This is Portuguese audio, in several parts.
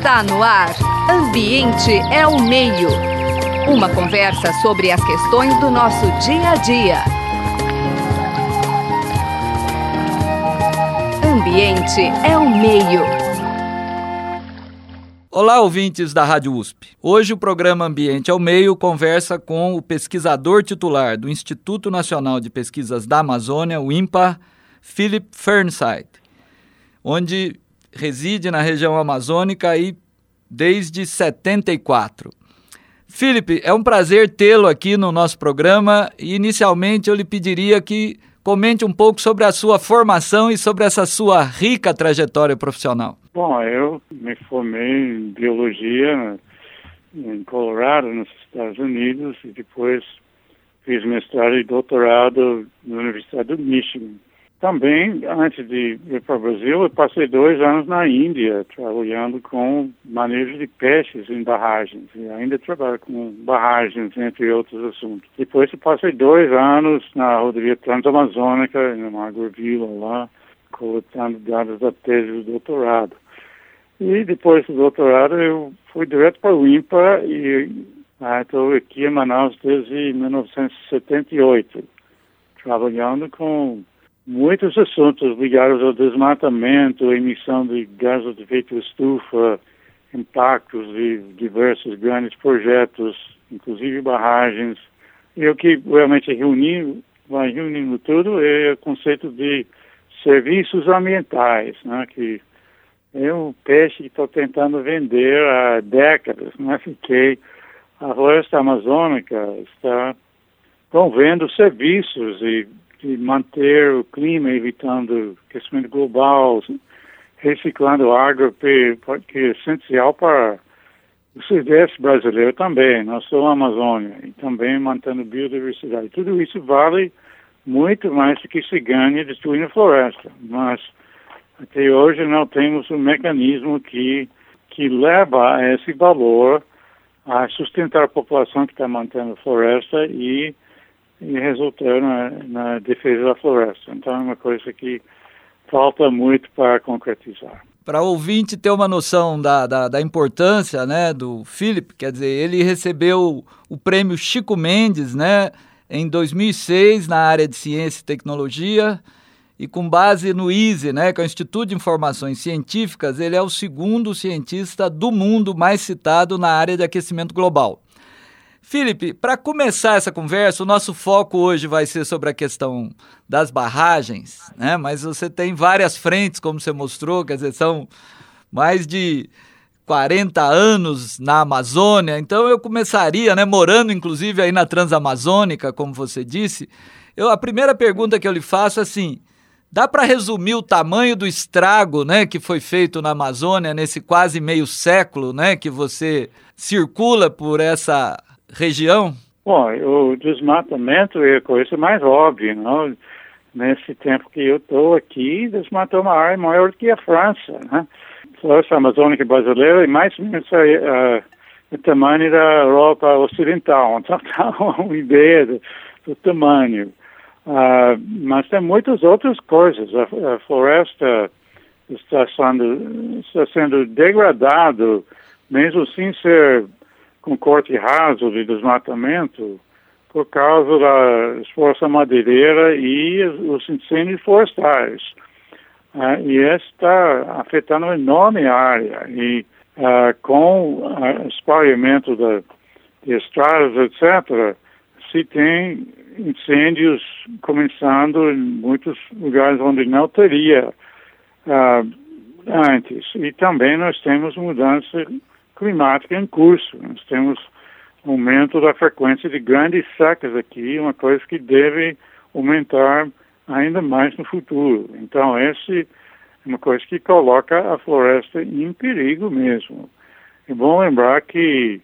Está no ar. Ambiente é o meio. Uma conversa sobre as questões do nosso dia a dia. Ambiente é o meio. Olá, ouvintes da Rádio USP. Hoje o programa Ambiente ao Meio conversa com o pesquisador titular do Instituto Nacional de Pesquisas da Amazônia, o INPA, Philip Fernside, onde reside na região amazônica aí desde 74. Felipe, é um prazer tê-lo aqui no nosso programa e inicialmente eu lhe pediria que comente um pouco sobre a sua formação e sobre essa sua rica trajetória profissional. Bom, eu me formei em biologia em Colorado, nos Estados Unidos, e depois fiz mestrado e doutorado na Universidade do Michigan. Também, antes de ir para o Brasil, eu passei dois anos na Índia, trabalhando com manejo de peixes em barragens. E ainda trabalho com barragens, entre outros assuntos. Depois eu passei dois anos na rodovia transamazônica, numa agrovila lá, coletando dados da tese do doutorado. E depois do doutorado eu fui direto para o INPA e estou aqui em Manaus desde 1978, trabalhando com muitos assuntos ligados ao desmatamento, emissão de gases de efeito estufa, impactos de diversos grandes projetos, inclusive barragens. E o que realmente reunir, vai reunindo tudo é o conceito de serviços ambientais, né, que é um peixe que estou tentando vender há décadas, né, fiquei a floresta amazônica está promovendo serviços e de manter o clima, evitando aquecimento global, reciclando água, que é essencial para o Sudeste brasileiro também, nós somos a Amazônia, e também mantendo biodiversidade. Tudo isso vale muito mais do que se ganha destruindo a floresta, mas até hoje não temos um mecanismo que, que leva a esse valor a sustentar a população que está mantendo a floresta e e resultou na, na defesa da floresta. Então é uma coisa que falta muito para concretizar. Para o ouvinte ter uma noção da, da, da, importância né, do Philip, quer dizer, ele recebeu o prêmio Chico Mendes né, em 2006 na área de ciência e tecnologia e com base no ISE, né, que é o Instituto de Informações Científicas, ele é o segundo cientista do mundo mais citado na área de aquecimento global. Felipe, para começar essa conversa, o nosso foco hoje vai ser sobre a questão das barragens, né? Mas você tem várias frentes, como você mostrou, quer dizer, são mais de 40 anos na Amazônia. Então eu começaria, né, morando inclusive aí na Transamazônica, como você disse. Eu, a primeira pergunta que eu lhe faço é assim: dá para resumir o tamanho do estrago, né, que foi feito na Amazônia nesse quase meio século, né, que você circula por essa região? Bom, o desmatamento é a coisa mais óbvia, não? Nesse tempo que eu estou aqui, desmatou uma área maior que a França, né? Floresta amazônica brasileira é mais ou menos uh, o tamanho da Europa Ocidental, então dá uma ideia do, do tamanho. Uh, mas tem muitas outras coisas. A, a floresta está sendo, está sendo degradado, mesmo sem ser com corte raso de desmatamento por causa da esforça madeireira e os incêndios florestais. Uh, e está afetando uma enorme área. E uh, com o espalhamento da, de estradas, etc., se tem incêndios começando em muitos lugares onde não teria antes. E também nós temos mudança climática em curso. Nós temos aumento da frequência de grandes secas aqui, uma coisa que deve aumentar ainda mais no futuro. Então, esse é uma coisa que coloca a floresta em perigo mesmo. É bom lembrar que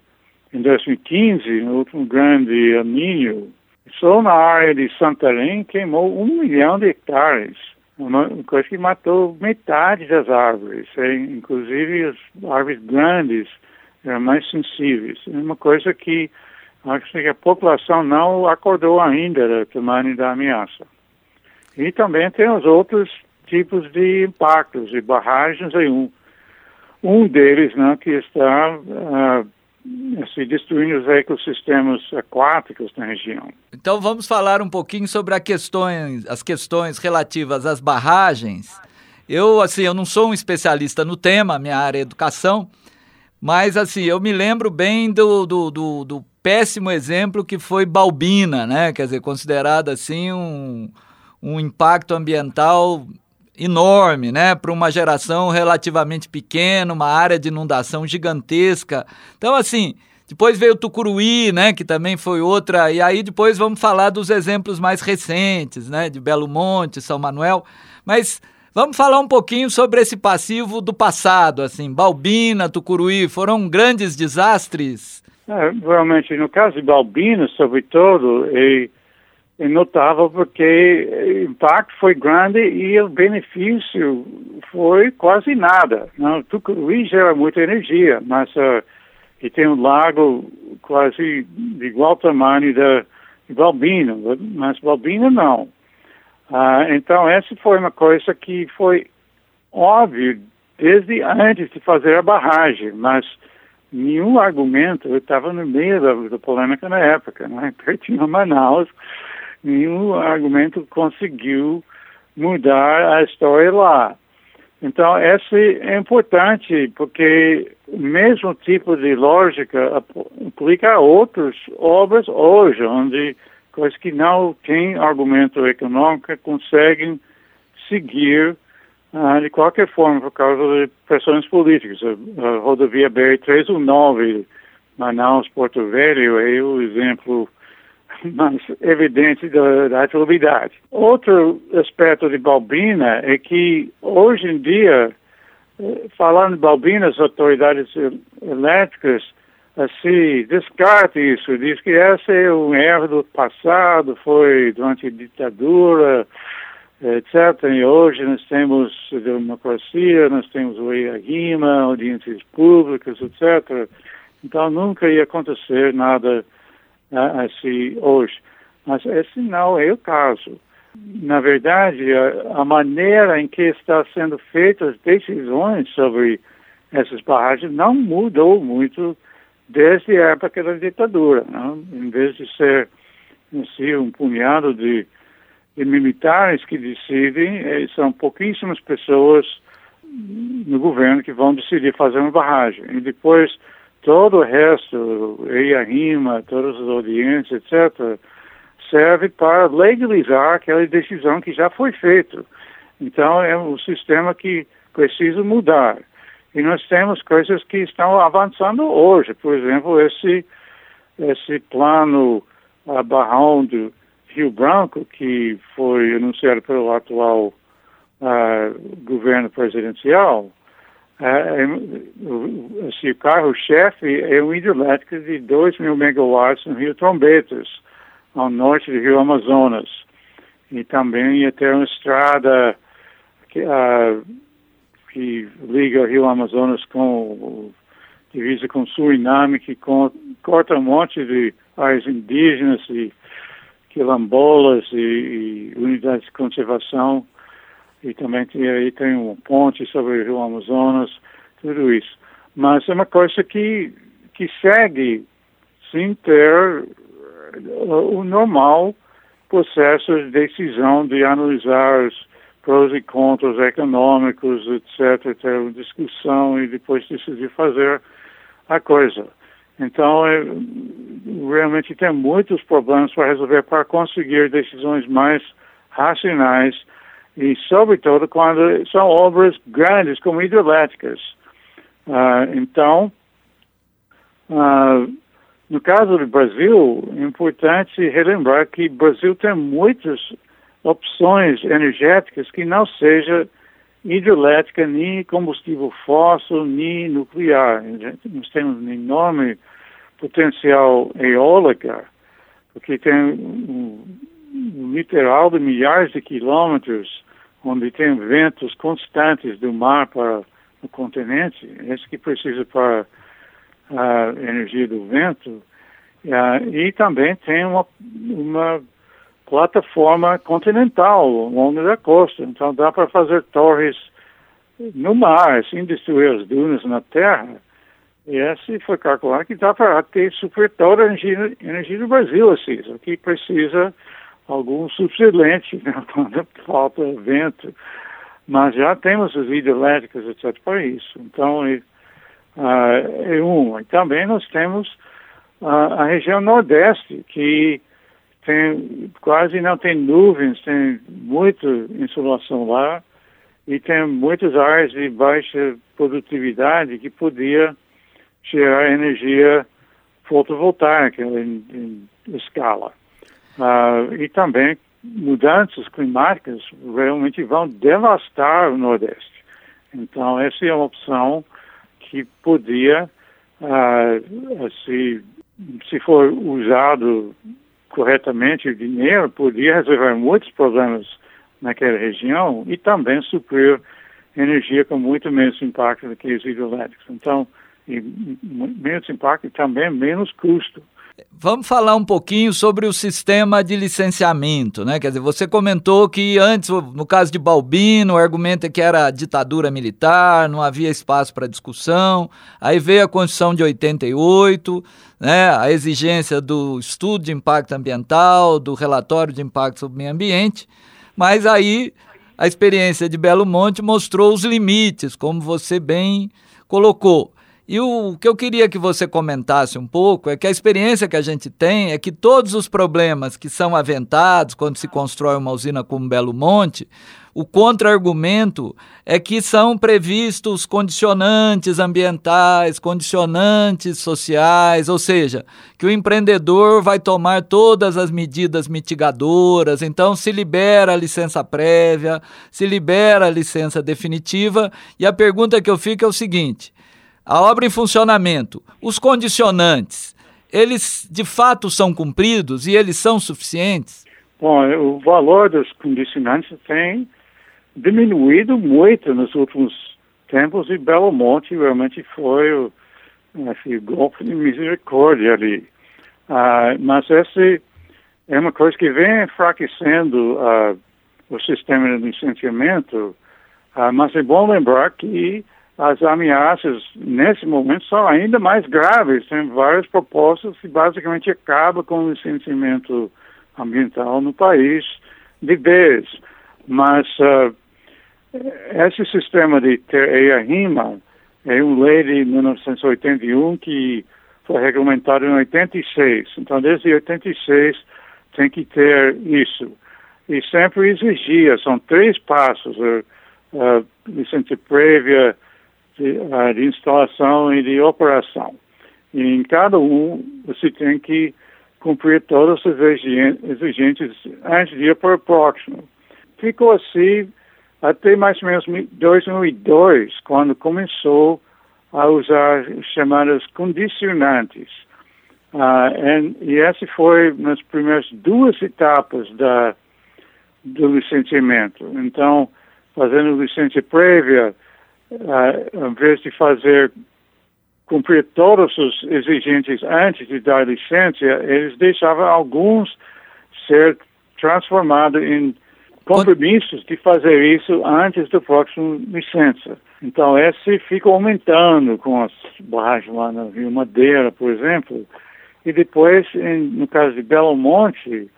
em 2015, no último grande aninho, só na área de Santarém queimou um milhão de hectares uma coisa que matou metade das árvores, inclusive as árvores grandes é, mais sensíveis. É uma coisa que acho que a população não acordou ainda do tamanho da ameaça. E também tem os outros tipos de impactos, e barragens é um. um deles né, que está uh, assim, destruindo os ecossistemas aquáticos na região. Então vamos falar um pouquinho sobre questões, as questões relativas às barragens. Eu, assim, eu não sou um especialista no tema, minha área é educação, mas, assim, eu me lembro bem do, do, do, do péssimo exemplo que foi Balbina, né? Quer dizer, considerado, assim, um, um impacto ambiental enorme, né, para uma geração relativamente pequena, uma área de inundação gigantesca. Então, assim, depois veio o Tucuruí, né, que também foi outra, e aí depois vamos falar dos exemplos mais recentes, né, de Belo Monte, São Manuel, mas vamos falar um pouquinho sobre esse passivo do passado, assim, Balbina, Tucuruí, foram grandes desastres? É, realmente, no caso de Balbina, sobretudo, e notável porque o impacto foi grande e o benefício foi quase nada. Não, Tucuruí gera muita energia, mas uh, e tem um lago quase de igual tamanho da de Balbina, mas Balbina não. Uh, então essa foi uma coisa que foi óbvio desde antes de fazer a barragem, mas nenhum argumento, eu estava no meio da, da polêmica na época, né? pertinho a Manaus, nenhum argumento conseguiu mudar a história lá. Então, esse é importante, porque o mesmo tipo de lógica aplica a outras obras hoje, onde coisas que não têm argumento econômico conseguem seguir ah, de qualquer forma por causa de pressões políticas. A, a rodovia BR-319, Manaus-Porto Velho, é o exemplo mais evidente da, da atividade. Outro aspecto de Balbina é que hoje em dia, eh, falando de Balbina, as autoridades elétricas assim, descarta isso, diz que esse é um erro do passado, foi durante a ditadura, etc. E hoje nós temos democracia, nós temos o EIA-RIMA, audiências públicas, etc. Então nunca ia acontecer nada assim, hoje. Mas esse não é o caso. Na verdade, a, a maneira em que está sendo feitas as decisões sobre essas barragens não mudou muito desde a época da ditadura. Não? Em vez de ser assim, um punhado de, de militares que decidem, eh, são pouquíssimas pessoas no governo que vão decidir fazer uma barragem. E depois Todo o resto, a rima, todas as audiências, etc., serve para legalizar aquela decisão que já foi feita. Então, é um sistema que precisa mudar. E nós temos coisas que estão avançando hoje. Por exemplo, esse, esse plano uh, barrão do Rio Branco, que foi anunciado pelo atual uh, governo presidencial, é, é, o carro-chefe é um hidrelétrico de 2 mil megawatts no Rio Trombetas, ao norte do Rio Amazonas. E também ia ter uma estrada que, uh, que liga o Rio Amazonas com divisa com Suriname, que corta um monte de áreas indígenas e quilombolas e, e unidades de conservação e também tem, aí tem um ponte sobre o Rio Amazonas, tudo isso. Mas é uma coisa que, que segue sem ter uh, o normal processo de decisão de analisar os prós e contras econômicos, etc., ter uma discussão e depois decidir fazer a coisa. Então, é, realmente tem muitos problemas para resolver para conseguir decisões mais racionais e, sobretudo, quando são obras grandes, como hidrelétricas. Uh, então, uh, no caso do Brasil, é importante relembrar que o Brasil tem muitas opções energéticas que não seja hidrelétrica, nem combustível fóssil, nem nuclear. Nós temos um enorme potencial eólica, porque tem um, um literal de milhares de quilômetros onde tem ventos constantes do mar para o continente, esse que precisa para a energia do vento, uh, e também tem uma, uma plataforma continental ao longo da costa, então dá para fazer torres no mar, sem destruir as dunas na terra, esse foi calculado que dá para ter super toda a energia, energia do Brasil, assim, só que precisa algum subsidente, né, quando falta vento. Mas já temos as hidrelétricas, etc., para isso. Então, é, é um. E também nós temos a região Nordeste, que tem, quase não tem nuvens, tem muita insolação lá e tem muitas áreas de baixa produtividade que podia gerar energia fotovoltaica em, em escala. Uh, e também mudanças climáticas realmente vão devastar o Nordeste. Então, essa é uma opção que podia, uh, se, se for usado corretamente o dinheiro, podia resolver muitos problemas naquela região e também suprir energia com muito menos impacto do que os hidrelétricos. Então, menos impacto e também menos custo. Vamos falar um pouquinho sobre o sistema de licenciamento, né? Quer dizer, você comentou que antes, no caso de Balbino, o argumento é que era ditadura militar, não havia espaço para discussão. Aí veio a Constituição de 88, né? A exigência do estudo de impacto ambiental, do relatório de impacto sobre o meio ambiente. Mas aí a experiência de Belo Monte mostrou os limites, como você bem colocou. E o que eu queria que você comentasse um pouco é que a experiência que a gente tem é que todos os problemas que são aventados quando se constrói uma usina como Belo Monte, o contra-argumento é que são previstos condicionantes ambientais, condicionantes sociais, ou seja, que o empreendedor vai tomar todas as medidas mitigadoras, então se libera a licença prévia, se libera a licença definitiva, e a pergunta que eu fico é o seguinte: a obra em funcionamento, os condicionantes, eles de fato são cumpridos e eles são suficientes? Bom, o valor dos condicionantes tem diminuído muito nos últimos tempos e Belo Monte realmente foi o assim, golpe de misericórdia ali. Uh, mas esse é uma coisa que vem enfraquecendo uh, o sistema de licenciamento, uh, mas é bom lembrar que as ameaças, nesse momento, são ainda mais graves. Tem várias propostas que basicamente acabam com o licenciamento ambiental no país de vez. Mas uh, esse sistema de TEA-RIMA é uma lei de 1981 que foi regulamentado em 86. Então, desde 86 tem que ter isso. E sempre exigia, são três passos, uh, uh, licença prévia, de, de instalação e de operação. E em cada um, você tem que cumprir todas as exigências antes de ir para o próximo. Ficou assim até mais ou menos 2002, quando começou a usar os chamados condicionantes. Uh, e essa foi nas primeiras duas etapas da, do licenciamento. Então, fazendo licença prévia, em vez de fazer cumprir todas as exigências antes de dar licença, eles deixavam alguns ser transformados em compromissos de fazer isso antes do próximo licença. Então, esse fica aumentando com as barragens lá no Rio Madeira, por exemplo, e depois, em, no caso de Belo Monte,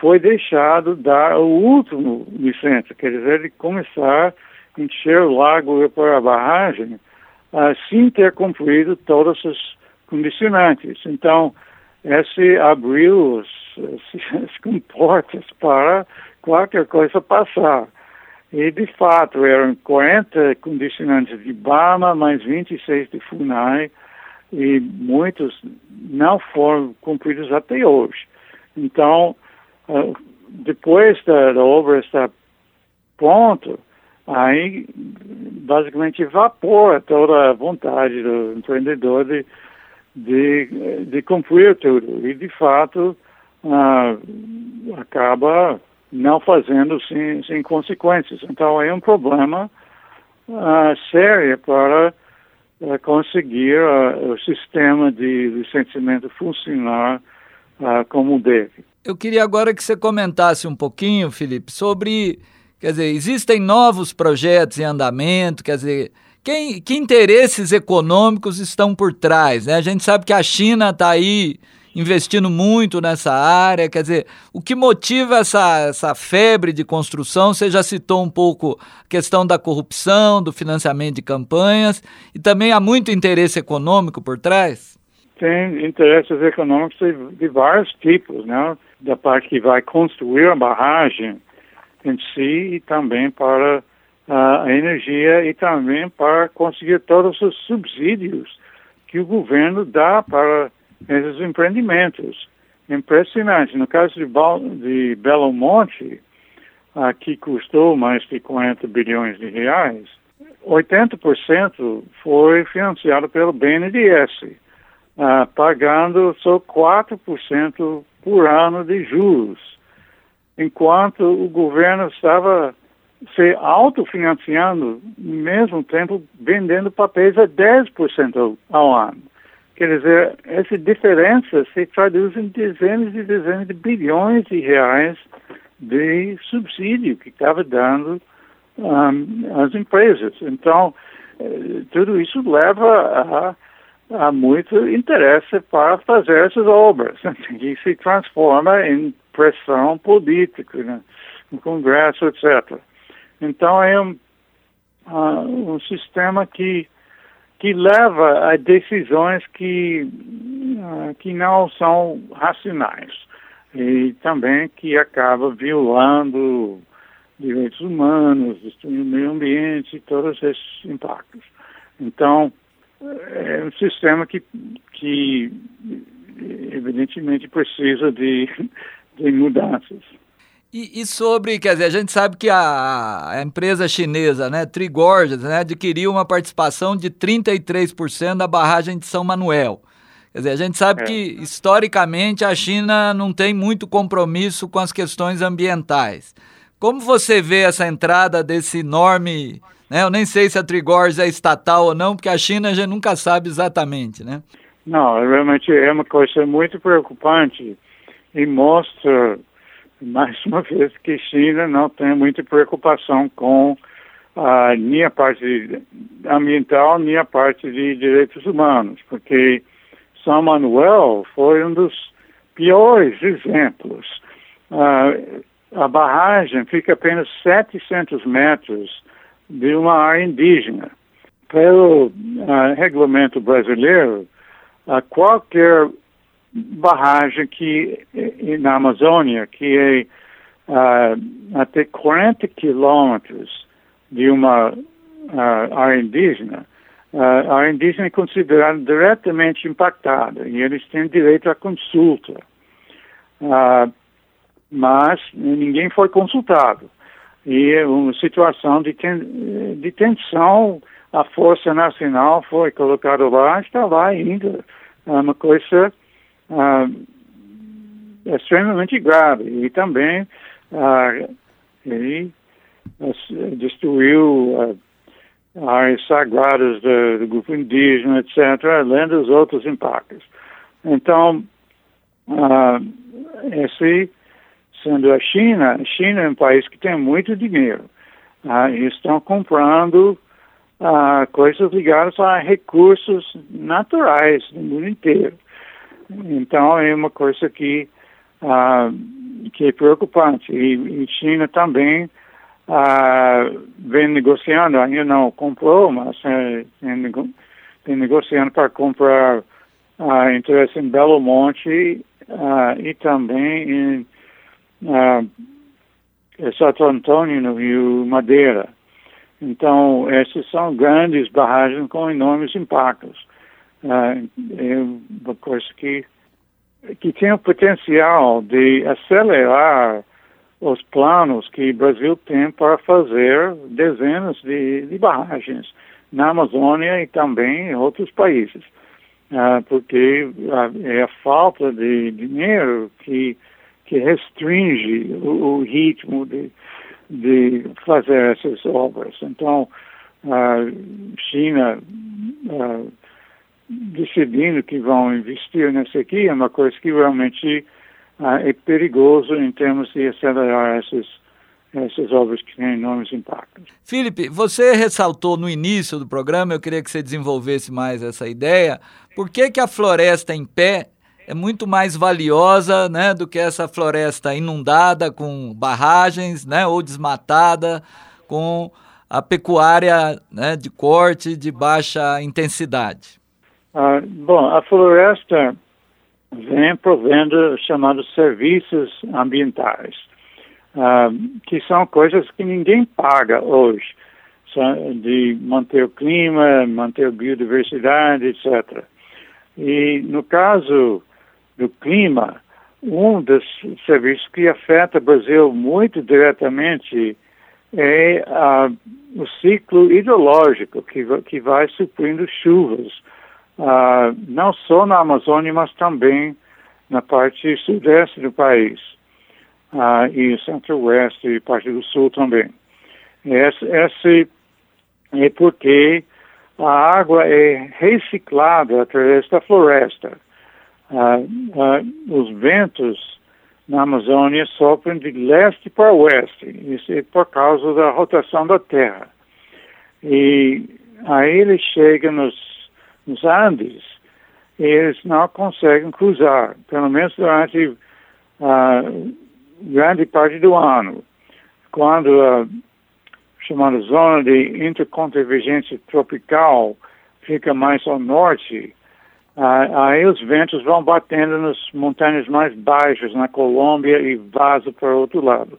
foi deixado dar o último licença, quer dizer, de começar encher o lago para a barragem uh, sem ter cumprido todas as condicionantes. Então, esse abriu as, as comportas para qualquer coisa passar. E, de fato, eram 40 condicionantes de Bama, mais 26 de FUNAI, e muitos não foram cumpridos até hoje. Então, uh, depois da obra estar pronta, aí basicamente evapora toda a vontade do empreendedor de, de, de cumprir tudo. E, de fato, ah, acaba não fazendo sem, sem consequências. Então, é um problema ah, sério para ah, conseguir o sistema de licenciamento funcionar como deve. Eu queria agora que você comentasse um pouquinho, Felipe, sobre Quer dizer, existem novos projetos em andamento, quer dizer, quem, que interesses econômicos estão por trás? Né? A gente sabe que a China está aí investindo muito nessa área, quer dizer, o que motiva essa, essa febre de construção? Você já citou um pouco a questão da corrupção, do financiamento de campanhas, e também há muito interesse econômico por trás? Tem interesses econômicos de vários tipos, né? Da parte que vai construir a barragem em si e também para a energia e também para conseguir todos os subsídios que o governo dá para esses empreendimentos. Impressionante. No caso de, de Belo Monte, que custou mais de 40 bilhões de reais, 80% foi financiado pelo BNDES, uh, pagando só 4% por ano de juros, enquanto o governo estava se autofinanciando, ao mesmo tempo vendendo papéis a 10% ao ano. Quer dizer, essa diferença se traduz em dezenas e dezenas de bilhões de reais de subsídio que estava dando um, às empresas. Então, eh, tudo isso leva a, a muito interesse para fazer essas obras, que se transforma em pressão política né, no Congresso, etc. Então, é um, uh, um sistema que que leva a decisões que, uh, que não são racionais e também que acaba violando direitos humanos, destruindo o meio ambiente e todos esses impactos. Então, é um sistema que, que evidentemente precisa de, de mudanças. E, e, sobre, quer dizer, a gente sabe que a, a empresa chinesa, né, Trigorges, né, adquiriu uma participação de 33% da barragem de São Manuel. Quer dizer, a gente sabe é. que, historicamente, a China não tem muito compromisso com as questões ambientais. Como você vê essa entrada desse enorme... Né, eu nem sei se a Trigorges é estatal ou não, porque a China a gente nunca sabe exatamente, né? Não, realmente é uma coisa muito preocupante e mostra mais uma vez que China não tem muita preocupação com ah, a parte ambiental, nem a parte de direitos humanos, porque São Manuel foi um dos piores exemplos. Ah, a barragem fica apenas 700 metros de uma área indígena. Pelo ah, regulamento brasileiro, qualquer barragem que na Amazônia, que é uh, até 40 quilômetros de uma uh, área indígena, uh, a área indígena é considerada diretamente impactada e eles têm direito à consulta. Uh, mas ninguém foi consultado. E é uma situação de, ten de tensão, a Força Nacional foi colocada lá, está lá ainda. É uma coisa ah, é extremamente grave. E também ah, ele ah, destruiu ah, áreas sagradas do, do, grupo indígena, etc., além dos outros impactos. Então, ah, esse, sendo a China, a China é um país que tem muito dinheiro. Ah, estão comprando ah, coisas ligadas a recursos naturais no mundo inteiro. Então é uma coisa que, ah, que é preocupante. E, e China também ah, vem negociando, ainda não comprou, mas é, vem negociando para comprar ah, interesse em Belo Monte ah, e também em ah, Santo Antônio, no Rio Madeira. Então, essas são grandes barragens com enormes impactos é uma coisa que, que tem o potencial de acelerar os planos que o Brasil tem para fazer dezenas de, de barragens na Amazônia e também em outros países. Uh, porque uh, é a falta de dinheiro que, que restringe o, o ritmo de, de fazer essas obras. Então, uh, China uh, decidindo que vão investir nessa aqui é uma coisa que realmente ah, é perigoso em termos de acelerar essas obras que têm enormes impactos. Felipe, você ressaltou no início do programa, eu queria que você desenvolvesse mais essa ideia, por que, que a floresta em pé é muito mais valiosa né, do que essa floresta inundada com barragens né, ou desmatada com a pecuária né, de corte de baixa intensidade? Ah, bom, a floresta vem provendo chamados serviços ambientais, ah, que são coisas que ninguém paga hoje, de manter o clima, manter a biodiversidade, etc. E no caso do clima, um dos serviços que afeta o Brasil muito diretamente é uh, o ciclo hidrológico que, que vai suprindo chuvas, uh, não só na Amazônia, mas também na parte sudeste do país uh, e centro-oeste e parte do sul também. Esse, esse é porque a água é reciclada através da floresta. os ventos na Amazônia sopram de leste para oeste. Isso é por causa da rotação da Terra. E aí eles chegam nos, nos Andes eles não conseguem cruzar, pelo menos durante a grande parte do ano. Quando a chamada zona de interconvergência tropical fica mais ao norte, ah, aí os ventos vão batendo nas montanhas mais baixas, na Colômbia, e vazam para o outro lado.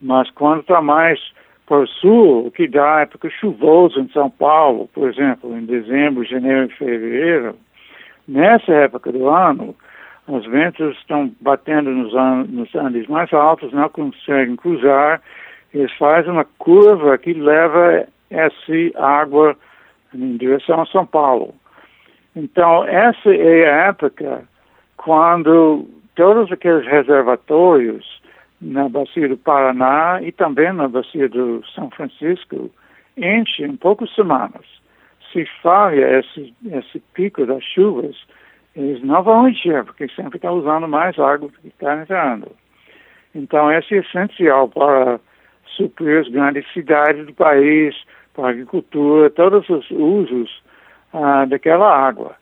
Mas quando está mais para o sul, o que dá época chuvosa em São Paulo, por exemplo, em dezembro, janeiro e fevereiro, nessa época do ano, os ventos estão batendo nos, nos Andes mais altos, não conseguem cruzar, eles fazem uma curva que leva essa água em direção a São Paulo. Então, essa é a época quando todos aqueles reservatórios na bacia do Paraná e também na bacia do São Francisco enchem em poucas semanas. Se falha esse, esse pico das chuvas, eles não vão encher, porque sempre estão usando mais água do que está entrando. Então, isso é essencial para suprir as grandes cidades do país, para a agricultura, todos os usos ah, daquela água.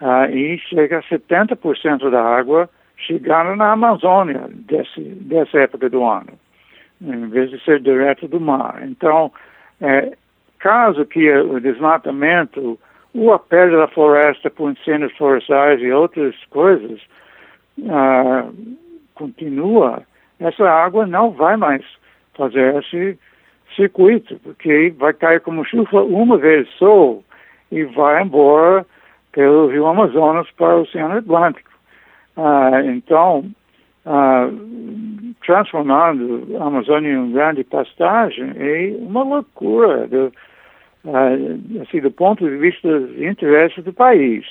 Ah, e chega a 70% da água chegando na Amazônia desse, dessa época do ano, em vez de ser direto do mar. Então, é, caso que o desmatamento ou a perda da floresta por incêndios florestais e outras coisas ah, continua, essa água não vai mais fazer esse circuito, porque vai cair como chuva uma vez só e vai embora pelo rio Amazonas para o Oceano Atlântico. Ah, então, ah, transformando a Amazônia em uma grande pastagem é uma loucura do, ah, assim, do ponto de vista dos interesses do país.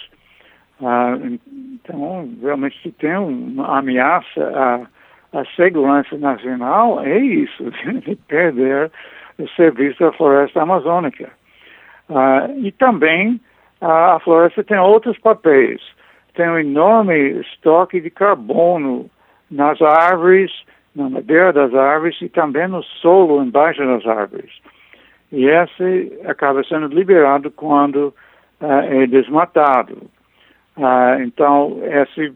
Ah, então, realmente, se tem uma ameaça à, à segurança nacional, é isso, de perder o serviço da floresta amazônica. Ah, e também ah, a floresta tem outros papéis. Tem um enorme estoque de carbono nas árvores, na madeira das árvores e também no solo embaixo das árvores. E esse acaba sendo liberado quando ah, é desmatado. Ah, então, esse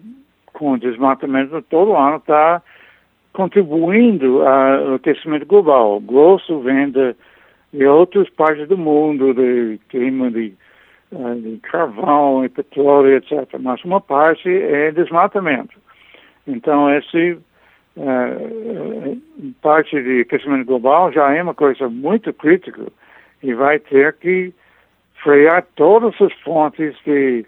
com o desmatamento todo ano está contribuindo ao aquecimento global. O grosso vem de e outras partes do mundo, de clima de, eh, de carvão e petróleo, etc. Mas uma parte é desmatamento. Então, esse uh, parte de aquecimento global já é uma coisa muito crítica e vai ter que frear todas as fontes de,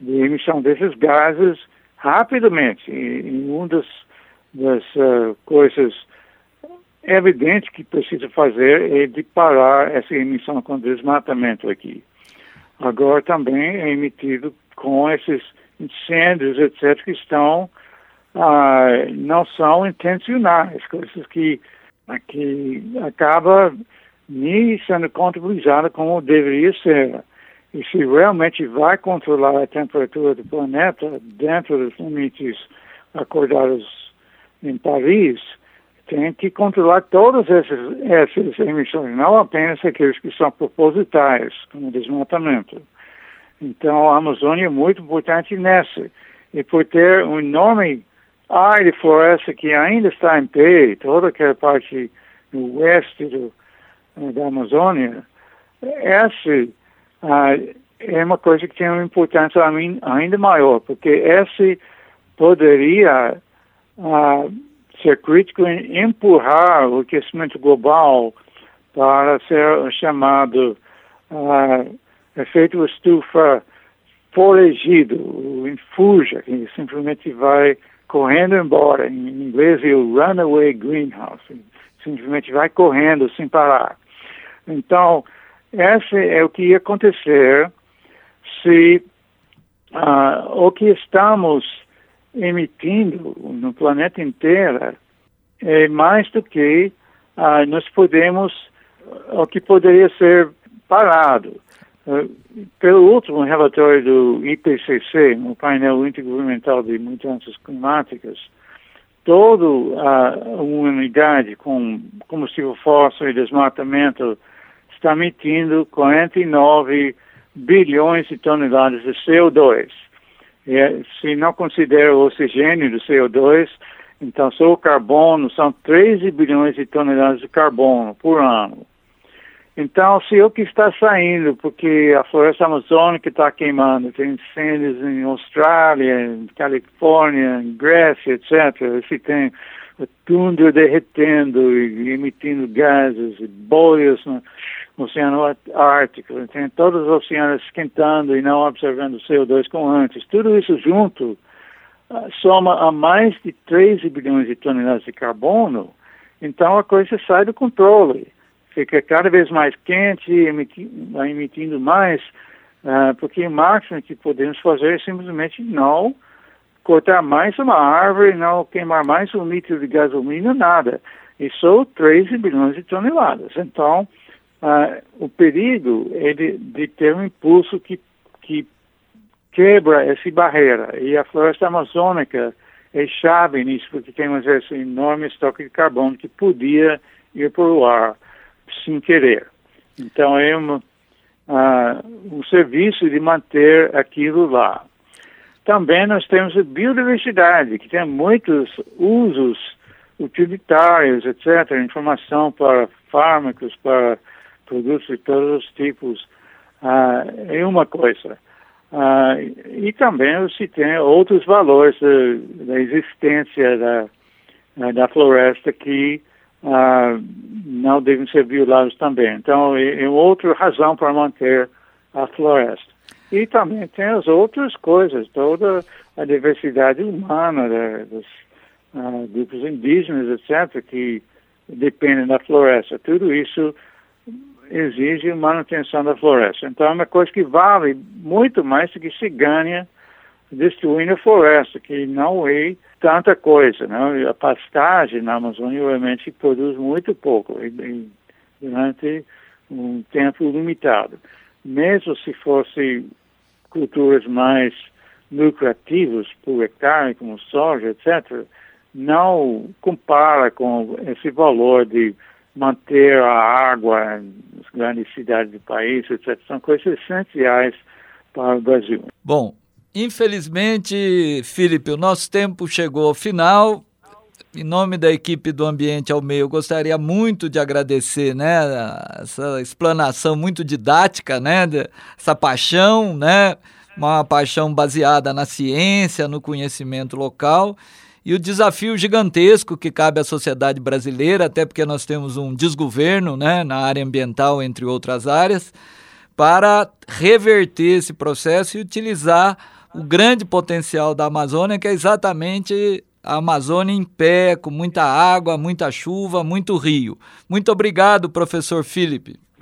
de emissão desses gases rapidamente. E, e uma das, das uh, coisas é evidente que precisa fazer é de parar essa emissão com desmatamento aqui. Agora também é emitido com esses incêndios, etc., que estão, ah, não são intencionais, coisas que, que acaba nem sendo contabilizada como deveria ser. E se realmente vai controlar a temperatura do planeta dentro dos limites acordados em Paris, tem que controlar todas essas, essas emissões, não apenas aqueles que são propositais, como desmatamento. Então, a Amazônia é muito importante nessa. E por ter um enorme área de floresta que ainda está em pé, toda aquela parte do oeste do, da Amazônia, essa ah, é uma coisa que tem uma importância ainda maior, porque essa poderia ah, ser crítico em empurrar o aquecimento global para ser chamado uh, efeito estufa foragido, infuja, que simplesmente vai correndo embora. Em inglês é o runaway greenhouse, simplesmente vai correndo sem parar. Então, esse é o que ia acontecer se uh, o que estamos emitindo no planeta inteiro é mais do que uh, nós podemos, o que poderia ser parado. Uh, pelo último relatório do IPCC, no painel intergovernamental de mudanças climáticas, toda a humanidade com combustível fóssil e desmatamento está emitindo 49 bilhões de toneladas de CO2. É, se não considera o oxigênio do CO2, então só o carbono são 13 bilhões de toneladas de carbono por ano. Então, se o que está saindo, porque a floresta amazônica está queimando, tem incêndios em Austrália, em Califórnia, em Grécia, etc., se tem tundra derretendo e emitindo gases, e bolhas no, no Oceano Ártico, tem todos os oceanos esquentando e não observando CO2 como antes. Tudo isso junto uh, soma a mais de 13 bilhões de toneladas de carbono, então a coisa sai do controle. Fica cada vez mais quente, emiti emitindo mais, uh, porque o máximo que podemos fazer é simplesmente não cortar mais uma árvore, não queimar mais um litro de gasolina, nada. E só 13 bilhões de toneladas. Então, ah, o perigo é de, de, ter um impulso que, que quebra essa barreira. E a floresta amazônica é chave nisso, porque temos esse enorme estoque de carbono que podia ir para o ar sem querer. Então é uma, uh, um serviço de manter aquilo lá. Também nós temos a biodiversidade, que tem muitos usos utilitários, etc., informação para fármacos, para produtos de todos os tipos, ah, é uma coisa. Ah, e também se tem outros valores da, da existência da, ah, da floresta que ah, não devem ser violados também. Então, é, é outra razão para manter a floresta. E também tem as outras coisas, toda a diversidade humana da, dos ah, grupos indígenas, etc., que dependem da floresta. Tudo isso exige manutenção da floresta. Então é uma coisa que vale muito mais do que se ganha destruindo a floresta, que não é tanta coisa. Né? A pastagem na Amazônia obviamente produz muito pouco durante um tempo limitado. Mesmo se fosse culturas mais lucrativas por hectare, como soja, etc., não compara com esse valor de manter a água nas grandes cidades do país, etc. São coisas essenciais para o Brasil. Bom, infelizmente, Felipe, o nosso tempo chegou ao final. Em nome da equipe do Ambiente ao Meio, eu gostaria muito de agradecer, né, essa explanação muito didática, né, essa paixão, né, uma paixão baseada na ciência, no conhecimento local e o desafio gigantesco que cabe à sociedade brasileira, até porque nós temos um desgoverno né, na área ambiental, entre outras áreas, para reverter esse processo e utilizar o grande potencial da Amazônia, que é exatamente a Amazônia em pé, com muita água, muita chuva, muito rio. Muito obrigado, professor Felipe.